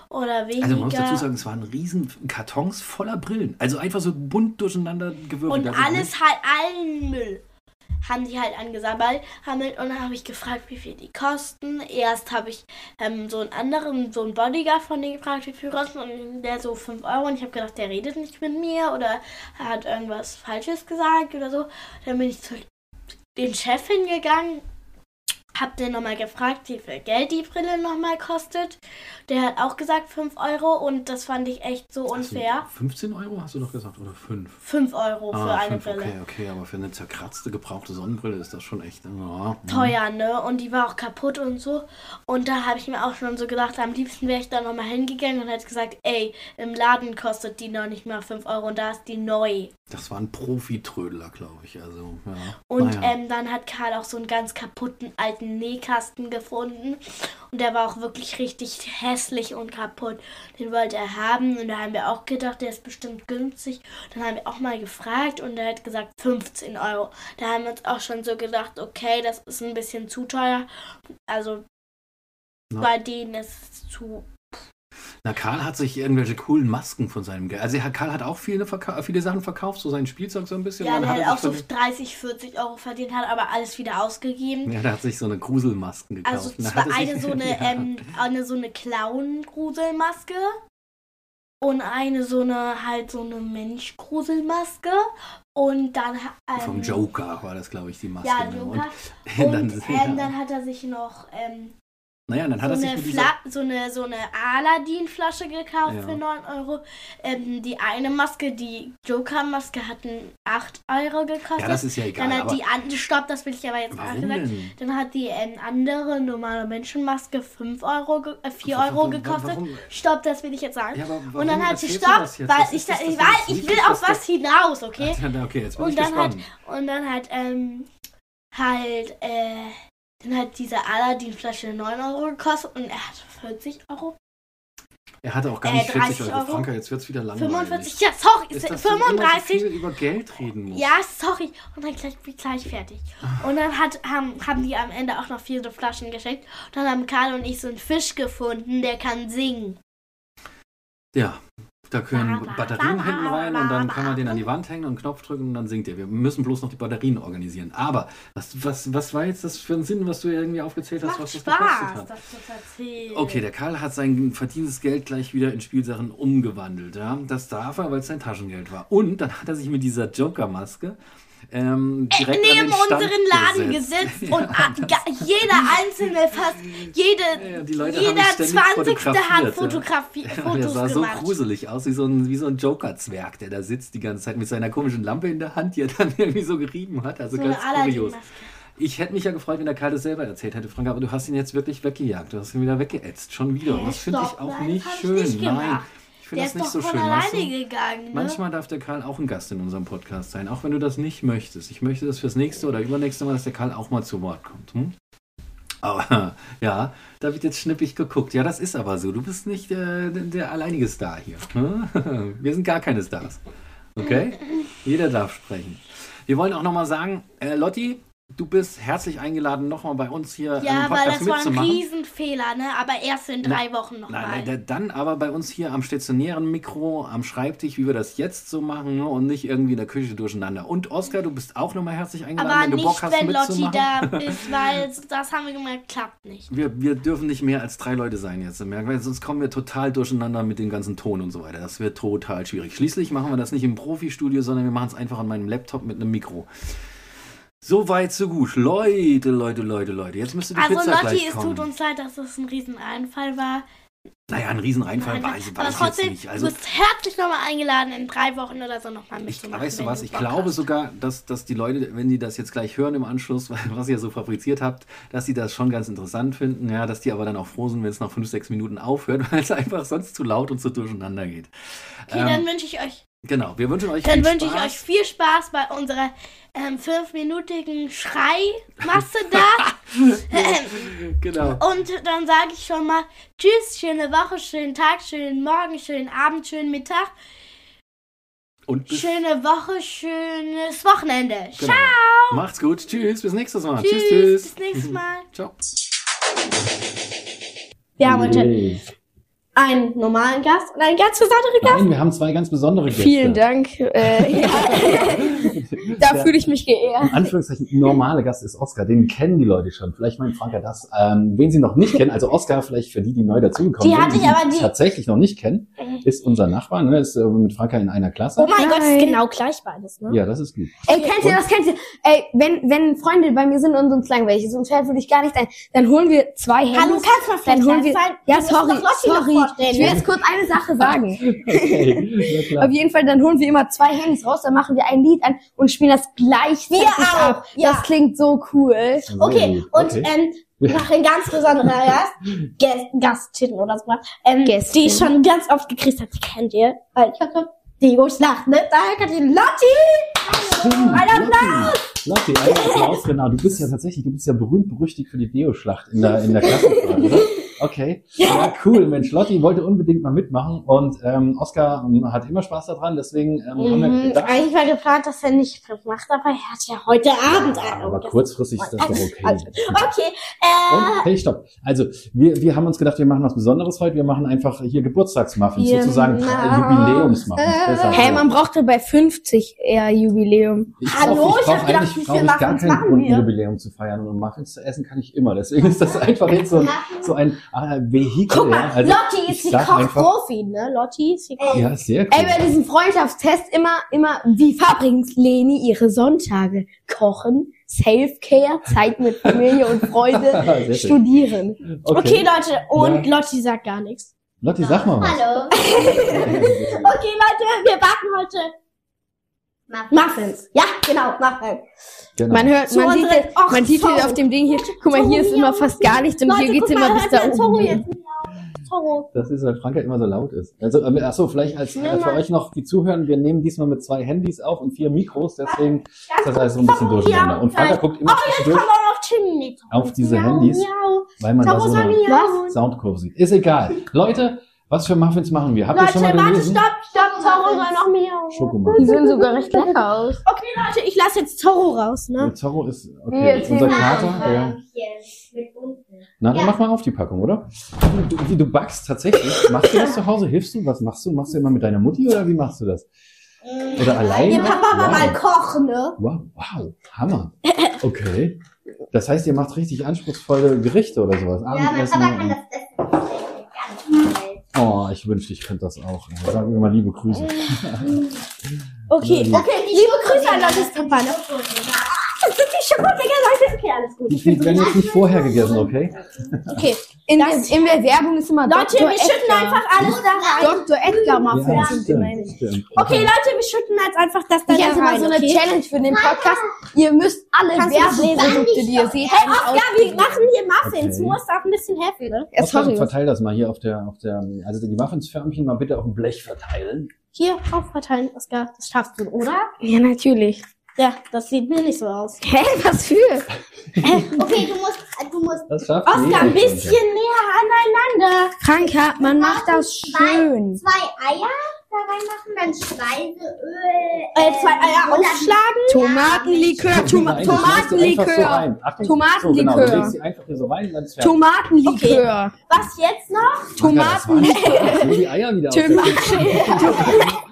oder weniger. Also man muss dazu sagen, es waren riesen Kartons voller Brillen. Also einfach so bunt durcheinander gewürfelt. Und alles halt, allen Müll haben die halt angesammelt. Und dann habe ich gefragt, wie viel die kosten. Erst habe ich ähm, so einen anderen, so einen Bodyguard von denen gefragt, wie viel kosten. Und der so 5 Euro. Und ich habe gedacht, der redet nicht mit mir oder hat irgendwas Falsches gesagt oder so. Dann bin ich zu den Chef hingegangen hab den nochmal gefragt, wie viel Geld die Brille nochmal kostet. Der hat auch gesagt 5 Euro und das fand ich echt so unfair. 15 Euro hast du doch gesagt oder 5? 5 Euro ah, für eine 5, Brille. Okay, okay, aber für eine zerkratzte, gebrauchte Sonnenbrille ist das schon echt ja, hm. teuer, ne? Und die war auch kaputt und so. Und da habe ich mir auch schon so gedacht, am liebsten wäre ich da nochmal hingegangen und hätte gesagt, ey, im Laden kostet die noch nicht mal 5 Euro und da ist die neu. Das war ein Profitrödler, glaube ich. Also, ja. Und naja. ähm, dann hat Karl auch so einen ganz kaputten alten Nähkasten gefunden. Und der war auch wirklich richtig hässlich und kaputt. Den wollte er haben. Und da haben wir auch gedacht, der ist bestimmt günstig. Dann haben wir auch mal gefragt und er hat gesagt 15 Euro. Da haben wir uns auch schon so gedacht, okay, das ist ein bisschen zu teuer. Also ja. bei denen ist es zu na, Karl hat sich irgendwelche coolen Masken von seinem Geld. Also Karl hat auch viele, viele Sachen verkauft, so sein Spielzeug so ein bisschen. Ja, der hat, hat auch so 30, 40 Euro verdient, hat aber alles wieder ausgegeben. Ja, der hat sich so eine Gruselmasken gekauft. Also es war eine so eine, ja. ähm, eine so eine Clown-Gruselmaske und eine so eine halt so eine Mensch-Gruselmaske und dann ähm, vom Joker war das glaube ich die Maske. Ja, ne? Joker. Und, und dann, ähm, dann, hat er sich noch ähm, naja, dann hat so er sich mit Fla so eine so eine Aladdin-Flasche gekauft ja. für 9 Euro. Ähm, die eine Maske, die Joker-Maske, hat 8 Euro gekostet. Ja, das ist ja egal. Dann hat die andere, stopp, das will ich aber jetzt warum gesagt. Denn? Dann hat die ähm, andere normale Menschenmaske 5 Euro, äh, 4 warum, Euro gekostet. Warum? Stopp, das will ich jetzt sagen. Ja, Und dann hat sie stopp, weil ich, das, ich, ich, ich will auf was hinaus, okay? okay, jetzt bin und ich dann gespannt. hat und dann hat ähm, halt äh dann hat diese Aladdin-Flasche 9 Euro gekostet und er hat 40 Euro. Er hatte auch gar nicht äh, 40 Euro. Euro. Franka, jetzt wird es wieder langweilig. 45, ja, sorry, ist das 35. So viel über Geld reden muss. Ja, sorry. Und dann gleich, gleich fertig. Und dann hat, haben, haben die am Ende auch noch vier so Flaschen geschenkt. Und dann haben Karl und ich so einen Fisch gefunden, der kann singen. Ja, da können Batterien hinten rein und dann kann man den an die Wand hängen und einen Knopf drücken und dann singt er. Wir müssen bloß noch die Batterien organisieren. Aber was, was, was war jetzt das für ein Sinn, was du irgendwie aufgezählt hast, was das Spaß, gekostet hat? Das zu erzählen. Okay, der Karl hat sein verdientes Geld gleich wieder in Spielsachen umgewandelt. Ja? Das darf er, weil es sein Taschengeld war. Und dann hat er sich mit dieser Joker-Maske ähm, äh, direkt neben unseren Laden gesetzt ja, und jeder einzelne, fast jede, ja, jeder 20. hat Fotografie, ja. Fotos Der sah gemacht. so gruselig aus, wie so ein, wie so ein Joker-Zwerg, der da sitzt die ganze Zeit mit seiner komischen Lampe in der Hand, die er dann irgendwie so gerieben hat. Also so ganz kurios. Ich hätte mich ja gefreut, wenn der Karl das selber erzählt hätte, Frank, aber du hast ihn jetzt wirklich weggejagt. Du hast ihn wieder weggeätzt. Schon wieder. Und das finde ich auch nicht schön. Nicht nein finde das nicht so schön. Weißt du? gegangen, ne? Manchmal darf der Karl auch ein Gast in unserem Podcast sein, auch wenn du das nicht möchtest. Ich möchte das fürs nächste oder übernächste Mal, dass der Karl auch mal zu Wort kommt. Hm? Aber ja, da wird jetzt schnippig geguckt. Ja, das ist aber so. Du bist nicht äh, der alleinige Star hier. Hm? Wir sind gar keine Stars. Okay? Jeder darf sprechen. Wir wollen auch nochmal sagen, äh, Lotti, Du bist herzlich eingeladen, nochmal bei uns hier Ja, im weil Podcast das war ein mitzumachen. Riesenfehler, ne? Aber erst in drei Wochen Nein, nochmal. dann aber bei uns hier am stationären Mikro, am Schreibtisch, wie wir das jetzt so machen ne? und nicht irgendwie in der Küche durcheinander. Und Oskar, du bist auch nochmal herzlich eingeladen, Aber wenn du nicht, Bock hast wenn Lotti mitzumachen. da ist, weil das haben wir gemerkt, klappt nicht. Wir, wir dürfen nicht mehr als drei Leute sein jetzt, wir, sonst kommen wir total durcheinander mit dem ganzen Ton und so weiter. Das wird total schwierig. Schließlich machen wir das nicht im Profi-Studio, sondern wir machen es einfach an meinem Laptop mit einem Mikro. So weit, so gut. Leute, Leute, Leute, Leute. Jetzt müsste die Also Pizza Lotti, gleich es kommen. tut uns leid, dass das ein Rieseneinfall war. naja, ein Riesenreinfall Nein, war, ich, ich trotzdem, jetzt nicht. Also, du bist herzlich nochmal eingeladen, in drei Wochen oder so nochmal Ich, mitzumachen. weißt du was, ich glaube hast. sogar, dass, dass die Leute, wenn die das jetzt gleich hören im Anschluss, was ihr so fabriziert habt, dass sie das schon ganz interessant finden, ja, dass die aber dann auch froh sind, wenn es nach fünf, sechs Minuten aufhört, weil es einfach sonst zu laut und zu durcheinander geht. Okay, Ähm, dann wünsche ich euch, genau, wir wünschen euch dann viel wünsche ich Spaß. euch viel Spaß bei unserer ähm, fünfminütigen Schreimasse da. ähm, Genau. und dann sage ich schon mal Tschüss, schöne Woche, schönen Tag, schönen Morgen, schönen Abend, schönen Mittag, Und schöne Woche, schönes Wochenende. genau. Ciao. Macht's gut. Tschüss, bis nächstes Mal. Tschüss, Tschüss, tschüss. bis nächstes Mal. Ciao. Wir haben heute einen normalen Gast und einen ganz besonderen Gast. Nein, wir haben zwei ganz besondere Gäste. Vielen Dank. Äh, ja. da fühle ich mich geehrt. In Anführungszeichen, normale Gast ist Oscar. Den kennen die Leute schon. Vielleicht meint Franka das. Ähm, wen sie noch nicht kennen, also Oscar, vielleicht für die, die neu dazugekommen Die sind, hatte ich ihn aber die- tatsächlich noch nicht kennen, ist unser Nachbar, ne? ist äh, mit Franka in einer Klasse. Oh mein Gott, ist genau gleich beides, ne? Ja, das ist gut. Ey, kennt ihr das? Kennt ihr? Ey, wenn, wenn Freunde bei mir sind und uns langweilig ist und fällt würde ich gar nicht ein, dann holen wir zwei Handys. Hallo, kannst du mal dann vielleicht holen wir, sein? ja, sorry, sorry. Vorstellen, Ich will jetzt kurz eine Sache sagen. Okay. Auf jeden Fall, dann holen wir immer zwei Handys raus, dann machen wir ein Lied an und spielen das gleichzeitig Wir auch, ab. ja. Das klingt so cool. Sehr Okay, und Okay. ähm, noch ein ganz besonderer Gast, Gast Gastin oder so, ähm, Gästin. die ich schon ganz oft gekriegt hat, die kennt ihr, weil ich hatte Diego Schlacht, ne? Daher kennt ihr Lotti! Ein Lotti. Lotti, ein Applaus, genau. Du bist ja tatsächlich, du bist ja berühmt berüchtigt für die Deo-Schlacht in der, in der Klassenfahrt, oder? Okay. Ja, cool, Mensch. Lotti wollte unbedingt mal mitmachen und ähm, Oskar hat immer Spaß daran, deswegen ähm, haben wir Mhm, gedacht, eigentlich war geplant, dass er nicht macht, aber er hat ja heute Abend ein. aber kurzfristig ist das doch okay. Also, Okay, äh, Und, hey, stopp. Also, wir, wir haben uns gedacht, wir machen was Besonderes heute. Wir machen einfach hier Geburtstagsmuffins, Genau. sozusagen Jubiläumsmuffins. Besser. Hey, man brauchte bei 50 eher Jubiläum. Ich Hallo, ich brauch hab gedacht, wie viel ich gar Muffins keinen Grund, ein? Jubiläum zu feiern. Und Muffins zu essen kann ich immer. Deswegen ist das einfach jetzt so ein, so ein äh, Vehikel. guck mal, ja. Also, Lotti ist die Kochprofi, ne? Lotti ist die Koch. Ja, sehr cool. Ey, bei diesem Freundschaftstest immer, immer, wie verbringt Leni ihre Sonntage? Kochen, Self-Care, Zeit mit Familie und Freunde, schön. studieren. Okay, Leute, und Ja. Lotti sagt gar nichts. Lotti, sag mal was. Hallo. Okay, Leute, wir backen heute Muffins. Ja, genau, Muffins. Genau. Man hört, man sieht, unseren- jetzt- Och, man sieht hier Zorro. auf dem Ding hier, guck mal, hier ist immer fast gar nichts und Leute, hier geht's immer mal, bis da oben. Das ist, weil Franka immer so laut ist. Also, äh, achso, vielleicht als äh, für euch noch, die zuhören, wir nehmen diesmal mit zwei Handys auf und vier Mikros, deswegen ist das alles so ein bisschen durcheinander. Und Franka guckt immer Oh, jetzt zwischendurch auf diese Handys, weil man da so eine. Soundkurve sieht. Ist egal. Leute, was für Muffins machen wir? Habt ihr schon mal Leute, warte, gelesen? stopp, stopp, Zorro soll noch miauen. Die Schokomuffins. sehen sogar recht lecker aus. Okay, Leute, ich lasse jetzt Zorro raus, ne? Der Zorro ist, okay, jetzt unser? Kater. Ja. Na, dann mach mal auf die Packung, oder? Du, wie du backst tatsächlich. Machst du das zu Hause? Hilfst du? Was machst du? Machst du immer mit deiner Mutti oder wie machst du das? Oder alleine? Ihr Papa war Wow. mal kochen, ne? Wow, wow, Hammer. Okay. Das heißt, ihr macht richtig anspruchsvolle Gerichte oder sowas. Ja, mein Abendessen. Papa kann das essen. Oh, ich wünschte, ich könnte das auch. Sagen wir mal liebe Grüße. Okay, okay, liebe Grüße an Lottes Papa, ne? Schokofinger, Leute. Okay, alles gut. Ich bin die so werden jetzt nicht vorher gegessen, okay? Okay, In, der, Das- in der Werbung ist immer Leute, Dr. wir schütten Edgar. einfach alles da rein. Dr. Edgar Muffins Ja, sind. Okay, Leute, wir schütten jetzt einfach das da Ich hätte mal rein, so eine okay? Challenge für den Podcast. Ihr müsst alle? Werbeprodukte, die ihr seht, Hey, Oscar, wir machen hier Muffins. Okay. Du musst auch ein bisschen helfen, ne? Ja, sorry. verteil das mal hier auf der, auf der, also die Muffinsförmchen mal bitte auf dem Blech verteilen. Hier, aufverteilen, Oscar. Das schaffst du, oder? Ja, natürlich. Ja, das sieht mir nicht so aus. Hä, was für? Okay, du musst, du musst Das schafft Oscar, jeder ein bisschen näher aneinander. Franka, man macht das schön. zwei Eier reinmachen, dann Speiseöl. Äh, zwei Eier und dann- aufschlagen. Tomatenlikör, Toma einfach so Tomatenlikör, rein. Achtung, Tomatenlikör. So, genau, du legst sie einfach hier so rein, fertig. Tomatenlikör, Was jetzt noch? Tomaten, Nur die Eier wieder aus der Tomaten,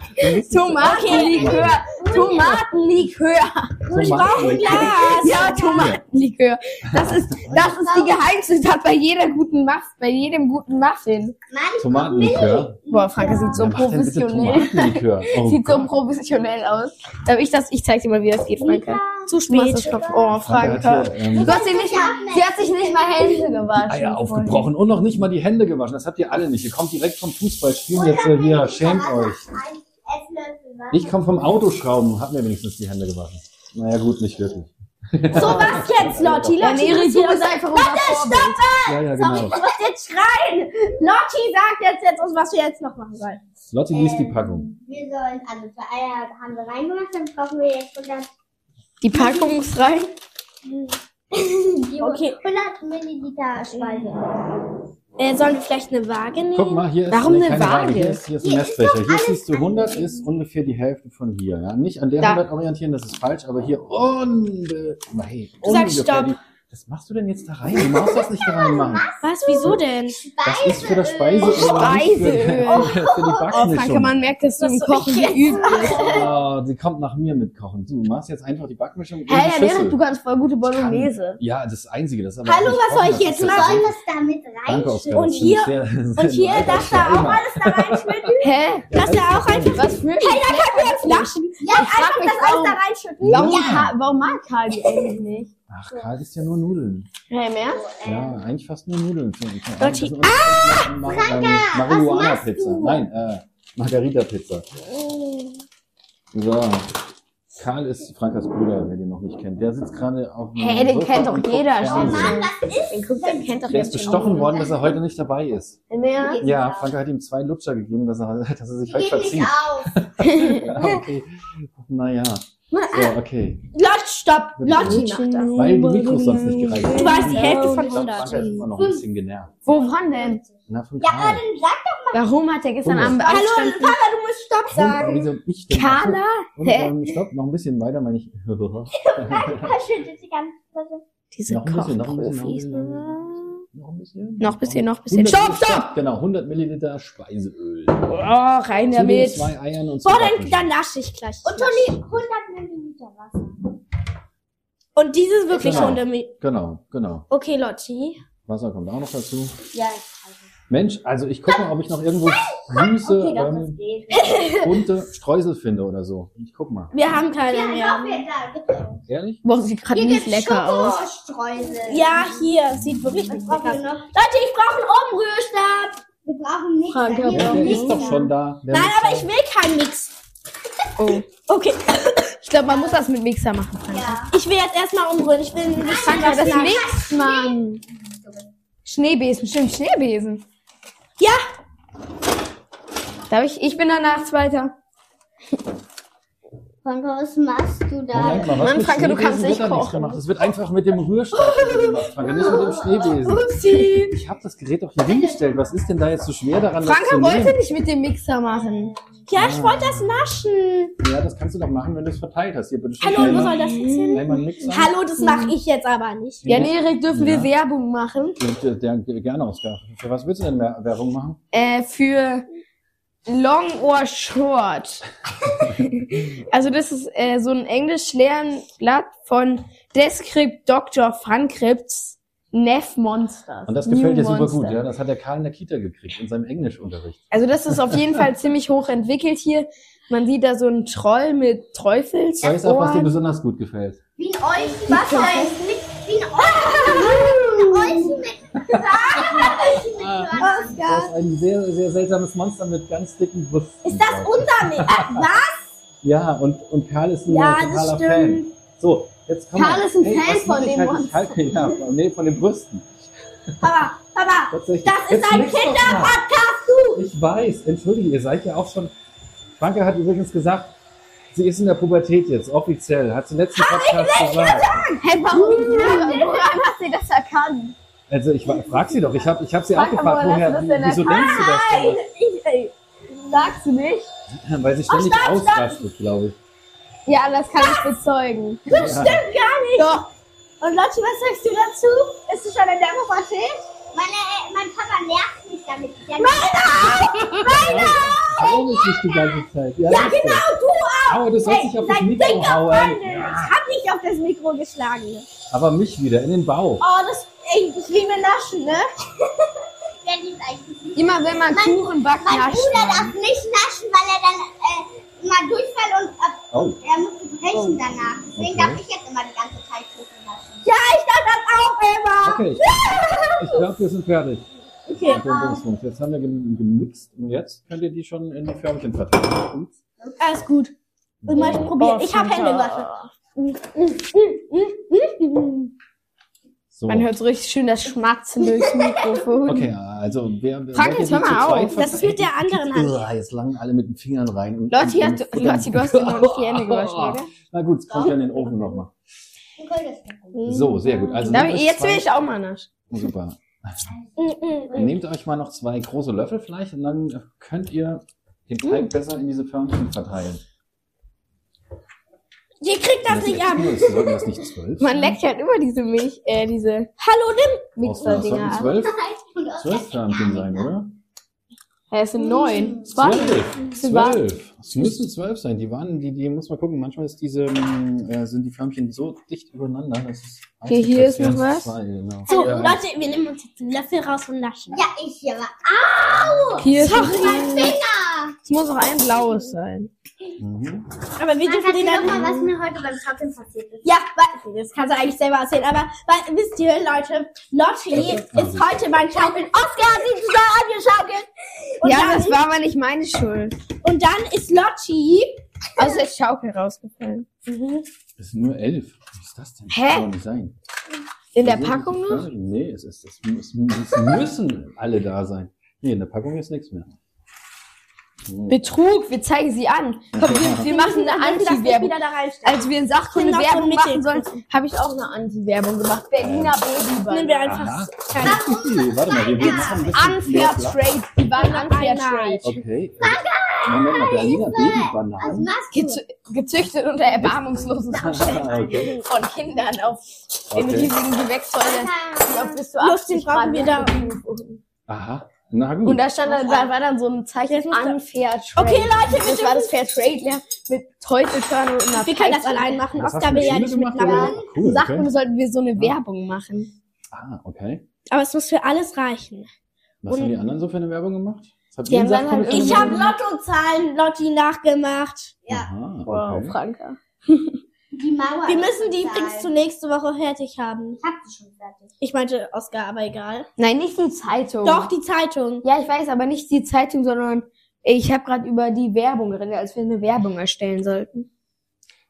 Tomatenlikör, Tomatenlikör. Ich brauche ein Ja, Tomatenlikör. Das ist, das ist die Geheimzutat bei jeder guten Muff, bei jedem guten Muffin. Tomatenlikör. Boah, Franke sieht so professionell. Oh Sieht so professionell aus. Darf ich das? Ich zeig dir mal, wie das geht, Franke. Zu spät. Oh, Franke ähm, Du hast sie nicht mal, sie hat sich nicht mal Hände gewaschen. Eier aufgebrochen und noch nicht mal die Hände gewaschen. Das habt ihr alle nicht. Ihr kommt direkt vom Fußballspielen jetzt äh, hier. Schämt euch. Ich komme vom Autoschrauben. Hab mir wenigstens die Hände gewaschen. Naja, gut, nicht wirklich. So, was jetzt, Lotti? Ja, Lotti, nee, du bist einfach unser Vorbild. Ja, ja, Sorry, genau. du musst jetzt schreien. Lotti sagt jetzt, jetzt uns, was wir jetzt noch machen sollen. Lotti liest die Ähm, Packung. Wir sollen, also zwei Eier haben wir reingemacht, dann brauchen wir jetzt 100, Die Packung ist rein. die Okay. 100 Milliliter Speiseöl. Äh, sollen wir vielleicht eine Waage nehmen? Guck mal, hier ist Warum eine keine Waage? Hier ist, hier ist ein Hier Messbecher. Hier siehst du 100 ist ungefähr die Hälfte von hier. Ja? Nicht an der Da. 100 orientieren, das ist falsch, aber hier ungefähr Stopp. die. Was machst du denn jetzt da rein? Du machst das nicht da reinmachen. Was? Wieso denn? Das ist für das Speiseöl. Speiseöl. Für, für die Oh, Franke, man merkt, dass du im Das Kochen geübt bist. Oh, sie kommt nach mir mit Kochen. Du machst jetzt einfach die Backmischung in Hä, die nee, du kannst voll gute Bolognese. Ja, das Einzige. Das ist aber Hallo, was soll ich das jetzt machen? Sollen wir es damit Danke, rein? Oskar. Und das hier- sehr- sehr Und hier, darfst du auch alles da reinschütten? Hä? Lass da auch einfach. Was für Hey, da können wir jetzt lachen. Ja, ich Einfach das alles da warum, reinschütten. warum, Ka- warum mag Karl die eigentlich nicht? Ach, Karl ist ja nur Nudeln. Hä, mehr? Ja, eigentlich fast nur Nudeln. Lotti. Ah, Franka, Marihuana-Pizza. du? Nein, äh, Margarita-Pizza. So. Karl ist Frankas Bruder, wer den noch nicht kennt. Der sitzt gerade auf dem Hä, den Sofa kennt doch und guckt jeder, Fernsehen. Stefan. Was ist Den, guckt, den kennt doch Der ist bestochen worden, dass er heute nicht dabei ist. Mehr? Ja, Franka hat ihm zwei Lutscher gegeben, dass er, dass er sich nicht verzieht. auf. Ja, okay. Naja. So, okay. Lotti, stopp. Macht das. Weil die Mikros sonst nicht gereicht haben. Du warst die Hälfte von Ich glaub, 100. Franka ist immer noch ein bisschen genervt. Wovon denn? Na, von Ja, aber Karl. dann sag Warum hat er gestern. Abend Hallo? Papa, du musst Stopp Und, sagen. wieso ich denn? Carla? Und, Hä? ähm, stopp, noch ein bisschen weiter, meine ich. doch, schüttet die ganze Flasche. Diese noch ein bisschen, noch ein bisschen, Kochprofis. noch ein bisschen. Noch ein bisschen. Noch ein bisschen, noch ein bisschen. 100 Stopp, stopp! Genau, 100 Milliliter Speiseöl. Oh, rein Zu den damit. zwei Eiern und Boah, zwei dann, Backmischung. dann nasche ich gleich. Und Toni, 100 Milliliter Wasser. Und dieses wirklich Genau. schon damit. Genau, genau. Okay, Lotti. Wasser kommt auch noch dazu. Ja, ich. Mensch, also ich gucke mal, ob ich noch irgendwo süße, Okay, doch, ähm, bunte Streusel finde oder so. Ich guck mal. Wir haben keine Ja, mehr. doch, wir da. Ehrlich? Boah, sieht gerade nicht lecker aus. Ja, hier. Sieht wirklich nicht lecker aus. Leute, ich brauche einen Umrührstab. Wir brauchen nichts. Frank, ja, der nichts ist doch schon da. Der Nein, aber ich will keinen Mix. Oh. Okay. Ich glaube, man muss das mit Mixer machen, Frank. Ja. Ich will jetzt erstmal umrühren. Ich will nicht Frank, was das nach- mixt man. Schneebesen, stimmt, Schneebesen. Ja. Darf ich? Ich bin danach Zweiter. Frank, was machst du da? Moment mal, was Mann, mit Franke, du kannst nicht kochen. gemacht. Das wird einfach mit dem Rührstab gemacht, Franke, nicht mit dem Schneebesen. Upsi. Ich habe das Gerät doch hier hingestellt. Was ist denn da jetzt so schwer daran, das Franka zu wollte nehmen? nicht mit dem Mixer machen. Ja, ich wollte das naschen. Ja, das kannst du doch machen, wenn du es verteilt hast. Hier, bitte schön. Hallo, wo soll das jetzt hin? Hallo, das mache ich jetzt aber nicht. Ja, Erik, dürfen wir Ja. Werbung machen? Der, der, der, gerne Ausgabe. Für was willst du denn Werbung machen? Äh, für Long or Short. also das ist äh, so ein Englisch-Lernblatt von Descript Dr. Frankripts Neff Monsters. Und das gefällt dir super Monster. gut, ja? Das hat der Karl in der Kita gekriegt, in seinem Englischunterricht. Also das ist auf jeden Fall ziemlich hoch entwickelt hier. Man sieht da so einen Troll mit Teufels. Ich weiß auch, was dir besonders gut gefällt. Wie ein Euch. Was? Wie ein Euch. Ein Mit. Das ist ein sehr, sehr seltsames Monster mit ganz dicken Brüsten. Ist das unser Mix? Was? Ja, und, und Karl ist ein Ja, totaler das Fan. So, jetzt komm Karl ist ein hey, Fan von ich dem halt? Ich Monster. halte, ja, nee, von den Brüsten. Papa, Papa, das ist ein. Kinderpodcast, du! Ich weiß, entschuldige, ihr seid ja auch schon. Franke hat übrigens gesagt, sie ist in der Pubertät jetzt, offiziell. Hat sie letzten Podcast gesagt. Hey, warum? Woran hast du das erkannt? Also ich frag sie doch, ich habe ich hab sie auch Franke, gefragt, woher das wieso denkst du das denn? Ich, ey, sagst du nicht? Weil sie ständig ausrastet, glaube ich. Ja, das kann ich bezeugen. Das stimmt gar nicht. Doch. Und Lotti, was sagst du dazu? Ist du schon in der Pubertät? Meine, äh, mein Papa nervt mich damit. Der Hau mich nicht die ganze Zeit. Ja, ja genau, du auch. Aber du sollst dich auf das Mikro hauen. Ich hab nicht auf das Mikro geschlagen. Aber mich wieder, in den Bauch. Oh, das, ey, ich liebe Naschen, ne? der liebt eigentlich nicht. Immer wenn man Kuchen backt, Mein nascht Bruder man. darf nicht naschen, weil er dann äh, immer Durchfall und äh, Oh, er muss brechen danach. Deswegen Okay. darf ich jetzt immer die ganze Zeit Kuchen naschen. Ja, ich darf das auch immer. okay. Ich glaube, wir sind fertig. Okay. Den Dingsbums. Jetzt haben wir gem- gemixt und jetzt könnt ihr die schon in die Förmchen verteilen. Alles gut. Und mal probieren. Ich habe Hände gewaschen. So. Man hört so richtig schön das Schmatzen durchs Mikrofon. Okay, also wer, wer Frank, jetzt die hör mal auf. Das ist mit der anderen Hand. Uah, Jetzt langen alle mit den Fingern rein. Und, Lotti, und- hat, und Lotti, du hast dir noch nicht die Hände gewaschen, oder? Na gut, es kommt ja in den Ofen nochmal. Nicht. So, sehr gut. Also Da, nehmt euch jetzt zwei- will ich auch mal naschen. Super. Mhm. Nehmt euch mal noch zwei große Löffel vielleicht und dann könnt ihr den Teig besser in diese Förmchen verteilen. Ihr kriegt das nicht ab. Nur, sollten das nicht zwölf Man leckt halt immer diese Milch, äh, diese Hallo, nimm. Mixer-Dinger ab. zwölf, zwölf Förmchen sein, oder? Ja, es sind neun. Zwei. Zwölf. Zwölf. Es müssen zwölf sein. Die waren, die, die muss man gucken. Manchmal ist diese, ähm, äh, sind die Förmchen so dicht übereinander, dass es Okay, hier ist noch was. Zwei, genau. So, Ja. Leute, wir nehmen uns jetzt einen Löffel raus und naschen. Ja, ich hier war. Hier ist noch Mein ein, Finger! es muss auch ein blaues sein. Mhm. Aber wir dürfen kann den dir dann... mal, was mir heute beim Shopping passiert ist. Ja, weil, das kannst du eigentlich selber erzählen, aber weil, wisst ihr, Leute, Lotti ist heute beim Schaukeln. Oscar hat sich zusammen angeschaukelt. Und, ja, dann, das war aber nicht meine Schuld. und dann ist Lotti... Also ist Schaukel rausgefallen. Es sind nur elf. Ist das denn? Hä? Das kann doch nicht sein. In der Packung noch? Nee, es, ist, es, es, es müssen alle da sein. Nee, in der Packung ist nichts mehr. So. Betrug, wir zeigen sie an. Komm, wir, wir machen eine Anti-Werbung. Als wir in Sachkunde Werbung machen sollen, habe ich auch eine Anti-Werbung gemacht. Berliner Babyball. Nehmen wir einfach keine... Okay, warte mal, wir, machen ein bisschen Unfair. Trade. Die waren unfair. Trade. Okay. Moment mal, Berliner Was Babybananen. gezüchtet unter erbarmungslosen Zuständen okay. von Kindern auf Okay. riesigen Gewächshäusern, die auf bis zu Lustig 80 brauchen Grad wir da-. Aha. Na gut. Und da stand dann, war, war dann so ein Zeichen da- Unfair Trade. Okay, Leute, wir das war das Fair Trade ja, mit Teutelkörner und einer Wir können das allein machen. Oscar du will ja nicht mitmachen. oder? Cool, Sachkunde okay. sollten wir so eine Werbung machen. Ah, okay. Aber es muss für alles reichen. Was Und- haben die anderen so für eine Werbung gemacht? Dann Sachkunde halt Ich habe? Lottozahlen Lotti nachgemacht. Ja. Aha, Wow, okay. Franka. Die Mauer. Wir müssen die bezahlen. Bricks zu nächste Woche fertig haben. Ich hab die schon fertig. Ich meinte Oscar, aber egal. Nein, nicht die Zeitung. Doch, die Zeitung. Ja, ich weiß, aber nicht die Zeitung, sondern ich habe gerade über die Werbung geredet, als wir eine Werbung erstellen sollten.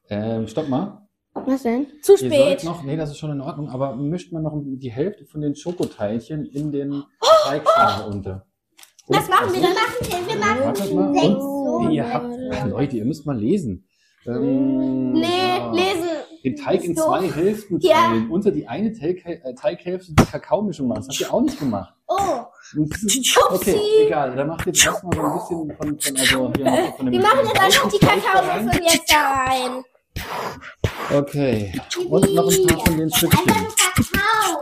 Ähm, stopp mal. Was denn? Zu Ihr sollt spät. noch, nee, das ist schon in Ordnung, aber mischt man noch die Hälfte von den Schokoteilchen in den Oh! Teigschale unter. Was machen wir Wir machen, wir machen Wartet mal. sechs Und- so. Ihr habt, Leute, ihr müsst mal lesen. Ähm, Nee, ja. lesen. Den Teig in So. zwei Hälften Ja. teilen. Unter die eine Teig, äh, Teighälfte die Kakaomischung machen. Das habt ihr auch nicht gemacht. Oh, Okay, egal. Dann macht ihr jetzt erstmal so ein bisschen von, von also hier von dem Wir machen jetzt einfach die. Kakaomüffel jetzt da rein. Okay. Und noch ein paar von den Einfach Stückchen. nur Kakao.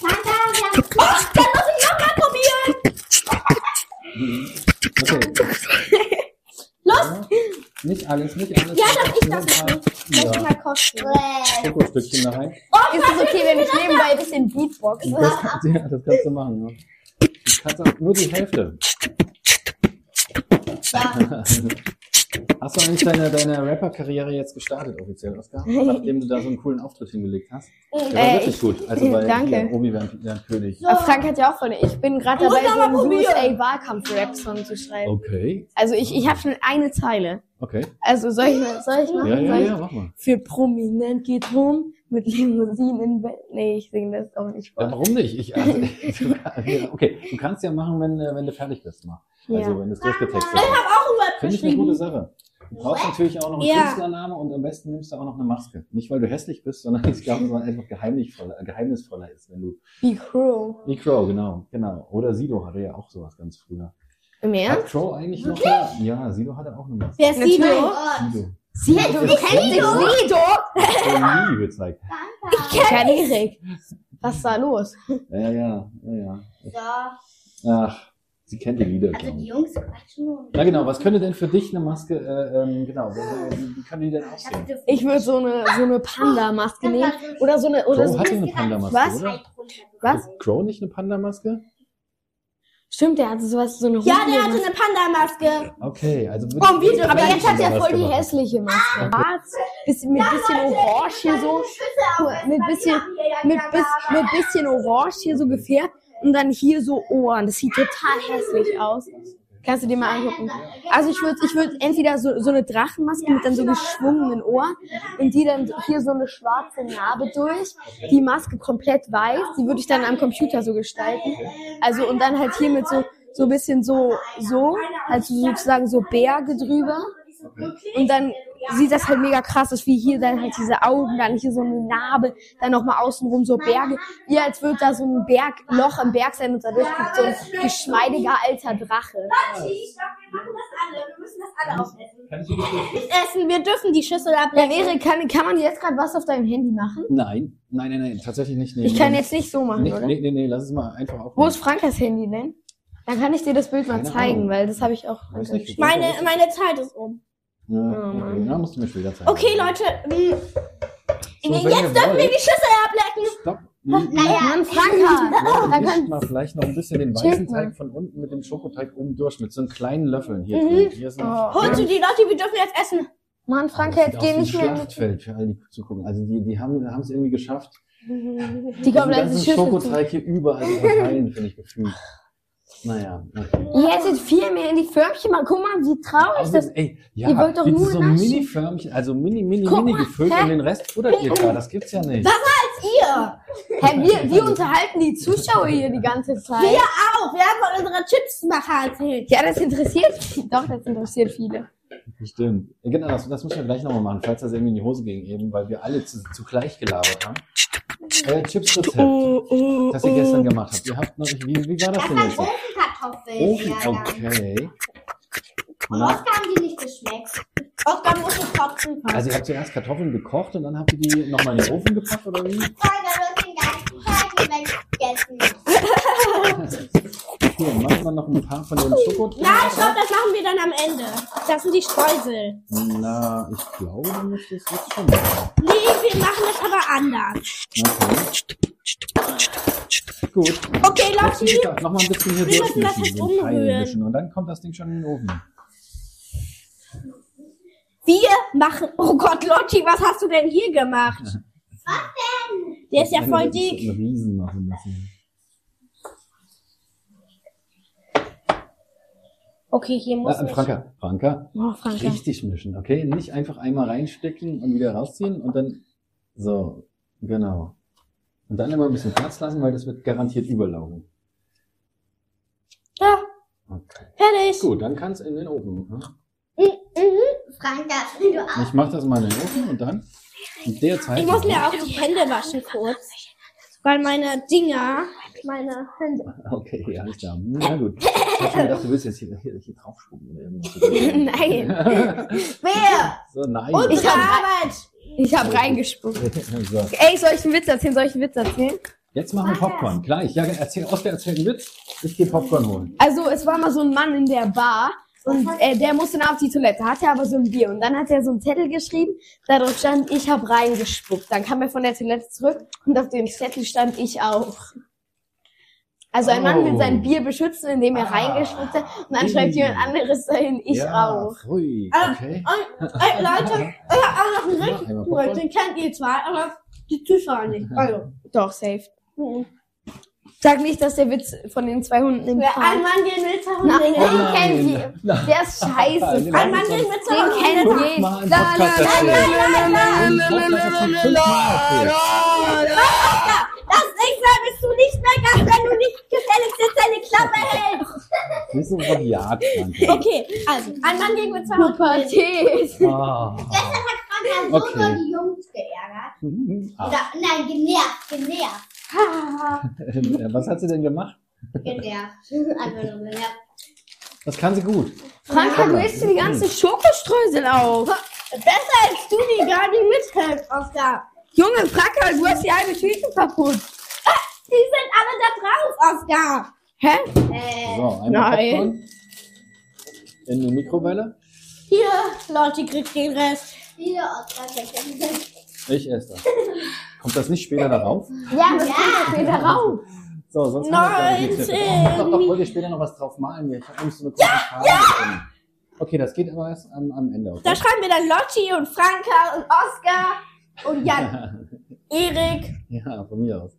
Tata, wir haben Oh, dann muss ich nochmal probieren. Okay. Los. Nicht alles, nicht alles. Ja, doch, ich darf es paar- Lass Ja, ich mal kosten. Schokostückchen da rein. Ist es okay, wenn ich nebenbei ein bisschen Beatbox? Das, kannst- ja, das kannst du machen. Ja. Du kannst auch nur die Hälfte. Hast du eigentlich deine, deine Rapper-Karriere jetzt gestartet offiziell, Oskar? Nachdem du da so einen coolen Auftritt hingelegt hast? Der war Äh, wirklich ich- gut. Also bei Danke. hier, Obi wäre König. Aber Frank hat ja auch von, ich bin gerade dabei, so einen probieren. USA-Wahlkampf-Rap-Song zu schreiben. Okay, Also ich, ich habe schon eine Zeile. okay. Also soll ich, mal- soll ich machen? Ja, ja, soll ich? ja, mach mal. Für Prominent geht rum mit Limousinen. Nee, ich singe das auch nicht Ja, vor. warum nicht? Ich, also, du, okay, du kannst ja machen, wenn, äh, wenn du fertig bist. Mal. Also Ja. wenn du es durchgetextet hast. Auch ein Web Finde ich eine gute. Sache. Du brauchst natürlich auch noch einen Ja. Künstlername und am besten nimmst du auch noch eine Maske. Nicht, weil du hässlich bist, sondern ich glaube, weil es einfach geheimnisvoller, geheimnisvoller ist, wenn du. Be Crow. Wie Crow, genau, genau. Oder Sido hatte ja auch sowas ganz früher. Im Ernst? Hat Crow eigentlich noch eine? Ja, Sido hatte auch eine Maske. Wer ist. Sido? Sido. Sido, du kennst nicht Sido? Oh, nie gezeigt. Ich kenn Erik. Was ist da los? Ja, ja, ja, ja. Ach, sie kennt die Lieder. Also die ich. Jungs quatschen nur. Ja, genau. Was könnte denn für dich eine Maske, äh, ähm, genau, wie, wie könnte die denn aussehen? Ich würde so eine, so eine Panda-Maske nehmen. Oder so eine, oder Crow so. hatte eine Panda-Maske, Was? oder? Was? Hat Crow nicht eine Panda-Maske? Stimmt, der hatte sowas, so eine Ja, der hatte eine Panda-Maske. Okay, also ich- Video, Aber jetzt hat er voll die Panda-Maske hässliche Maske. Schwarz, bisschen, mit bisschen orange hier so. Mit bisschen, mit, bis, mit bisschen orange hier so gefärbt. Und dann hier so Ohren. Das sieht total hässlich aus. Kannst du dir mal angucken. Also ich würde ich würd entweder so, so eine Drachenmaske mit dann so geschwungenen Ohren und die dann hier so eine schwarze Narbe durch. Die Maske komplett weiß. Die würde ich dann am Computer so gestalten. Also und dann halt hier mit so, so ein bisschen so, so, also sozusagen so Berge drüber. Und dann sieht das halt mega krass aus, wie hier dann halt diese Augen, dann hier so eine Narbe, dann nochmal außenrum so Berge. Wie als würde da so ein Bergloch im Berg sein und dadurch guckt so ein geschmeidiger alter Drache. Ich glaube, wir machen das alle. Wir müssen das alle aufessen. Kannst du das Nicht essen, wir dürfen die Schüssel Ja, ablecken. Erik, kann, kann man jetzt gerade was auf deinem Handy machen? Nein, nein, nein, nein, tatsächlich nicht. Nee, Ich kann jetzt nicht so machen, Nee, oder? nee, nee, nee, lass es mal einfach auf. Wo ist Frankas Handy denn? Dann kann ich dir das Bild mal Keine zeigen, Ahnung. weil das habe ich auch. Meine, meine Zeit ist um. Ja, Oh, ja, musst du mir später zeigen. Okay, Leute. mh, So, jetzt dürfen wir die Schüssel ablecken. Stopp. Naja, Mann, Franka! Ja, Dann dann kann- mal vielleicht noch ein bisschen den weißen. Teig von unten mit dem Schokoteig oben durch, mit so einem kleinen Löffeln hier Mhm. Hier Oh. Holst du die Leute, wir dürfen jetzt essen. Mann, Franka, jetzt geh nicht mehr. Schlachtfeld für alle, die zugucken. Also die, die haben haben es irgendwie geschafft, Die komplette Schüssel. Schokoteig hier überall verteilen, finde ich gefühlt. Naja, okay. Ihr hättet viel mehr in die Förmchen mal. Guck mal, wie traurig das Außerdem, ey, ja, Ihr wollt doch nur so. Mini-Förmchen, also mini, mini, Guck mini mal, gefüllt hä? und den Rest futtert ihr da. Das gibt's ja nicht. Ihr. Hä, wir, wir unterhalten die Zuschauer hier die ganze Zeit. Wir auch. Wir haben von unserer Chipsmacher erzählt. Ja, das interessiert Doch, das interessiert viele. Stimmt. Genau, das, das müssen wir gleich nochmal machen, falls das irgendwie in die Hose ging, eben, weil wir alle zu, zugleich gelabert haben. Euer Chips-Rezept, oh, das ihr gestern gemacht habt. Ihr habt noch, wie, wie war das das denn jetzt? Ofen, ja, ja. okay. Und Oskar haben die nicht geschmeckt. Oskar muss es trotzdem fahren. also ihr habt zuerst Kartoffeln gekocht und dann habt ihr die nochmal in den Ofen gepackt, oder wie? Folge wird den ganzen Tag weggegessen. Hier, macht man noch ein paar von den Schokotonen? Nein, stopp, das machen wir dann am Ende. Das sind die Streusel. Na, ich glaube, du müsstest es jetzt schon machen. Wir machen das aber anders. Okay. Gut. Okay, Jetzt Leute. noch mal ein bisschen hier Wir müssen das jetzt umrühren. und dann kommt das Ding schon in den Ofen. Wir machen. Oh Gott, Lotti, was hast du denn hier gemacht? Was denn? Der ist ja voll einen dick. Riesen machen lassen. Okay, hier muss Ah, ich. Franka, Franka, Oh, Franka. richtig mischen, okay? Nicht einfach einmal reinstecken und wieder rausziehen und dann so, genau. Und dann immer ein bisschen Platz lassen, weil das wird garantiert überlaufen. Ja, Okay. fertig. Gut, dann kann es in den Ofen. ne? Franka, du auch. Ich mach das mal in den Ofen und dann in der Zeit. Ich muss mir auch die Hände waschen kurz. Weil meine Dinger, meine Hände. Okay, ja, alles klar. Na gut. Ich hab schon gedacht, du willst jetzt hier, hier, hier draufspucken. Nein, Wer? so, nein. Und Ich hab- Arbeit. ich habe reingespuckt. so. Ey, soll ich einen Witz erzählen? Soll ich einen Witz erzählen? Jetzt machen wir Popcorn. Gleich. Ja, erzähl, Oskar erzählt einen Witz. Ich gehe Popcorn holen. Also, es war mal so ein Mann in der Bar und äh, der musste nach auf die Toilette, hatte aber so ein Bier. Und dann hat er so einen Zettel geschrieben, da drauf stand, ich habe reingespuckt. Dann kam er von der Toilette zurück und auf dem Zettel stand ich auch. Also ein Mann will Oh. sein Bier beschützen, indem er Ah. reingespuckt hat. Und dann schreibt jemand anderes dahin, ich ja, auch. Pfui. Ah, Okay. Äh, Leute, Ja, richtig einmal cool. Popcorn. Den kennt ihr zwar, aber die Zuschauer nicht. Also. Doch, safe. mhm. Sag nicht, dass der Witz von den zwei Hunden im Park. ein Mann gehen will, zwei Na, Hunde den gehen. nein. kennt ihr. Nein. Der ist scheiße. Den Ein Mann geht mit zwei Den Hunden ihr. Fünfmal im La, la, la. Das nächste Mal bist du nicht mehr Gast, wenn du nicht gefälligst jetzt deine Klappe hältst. Nicht so rabiat. Okay, also, ein Mann geht mit zwei Hunden. Pubertät. Ah. Franka so Okay. nur die Jungs geärgert. Ah. Nein, genervt, genervt. Was hat sie denn gemacht? Genervt. Das kann sie gut. Franka, du isst die ganze Schokostreusel auf. Besser als du, die gar nicht mithältst, Oskar. Junge, Franka, du hast die halbe Tüte kaputt. Die sind alle da drauf, Oskar. Hä? Äh, So, einmal Nein. Popcorn. In die Mikrowelle. hier, Lotti kriegt den Rest. Hier, Oskar, der Ich esse das. Kommt das nicht später darauf? Ja, das kommt später raus. So, sonst haben wir gar nicht Rezept. Doch, wollt ihr später noch was drauf malen? Ich habe nämlich so eine große Farbe drin. Okay, das geht aber erst am, am Ende. Okay? Da schreiben wir dann Lotti und Franka und Oskar und Jan. Erik. ja, von mir aus.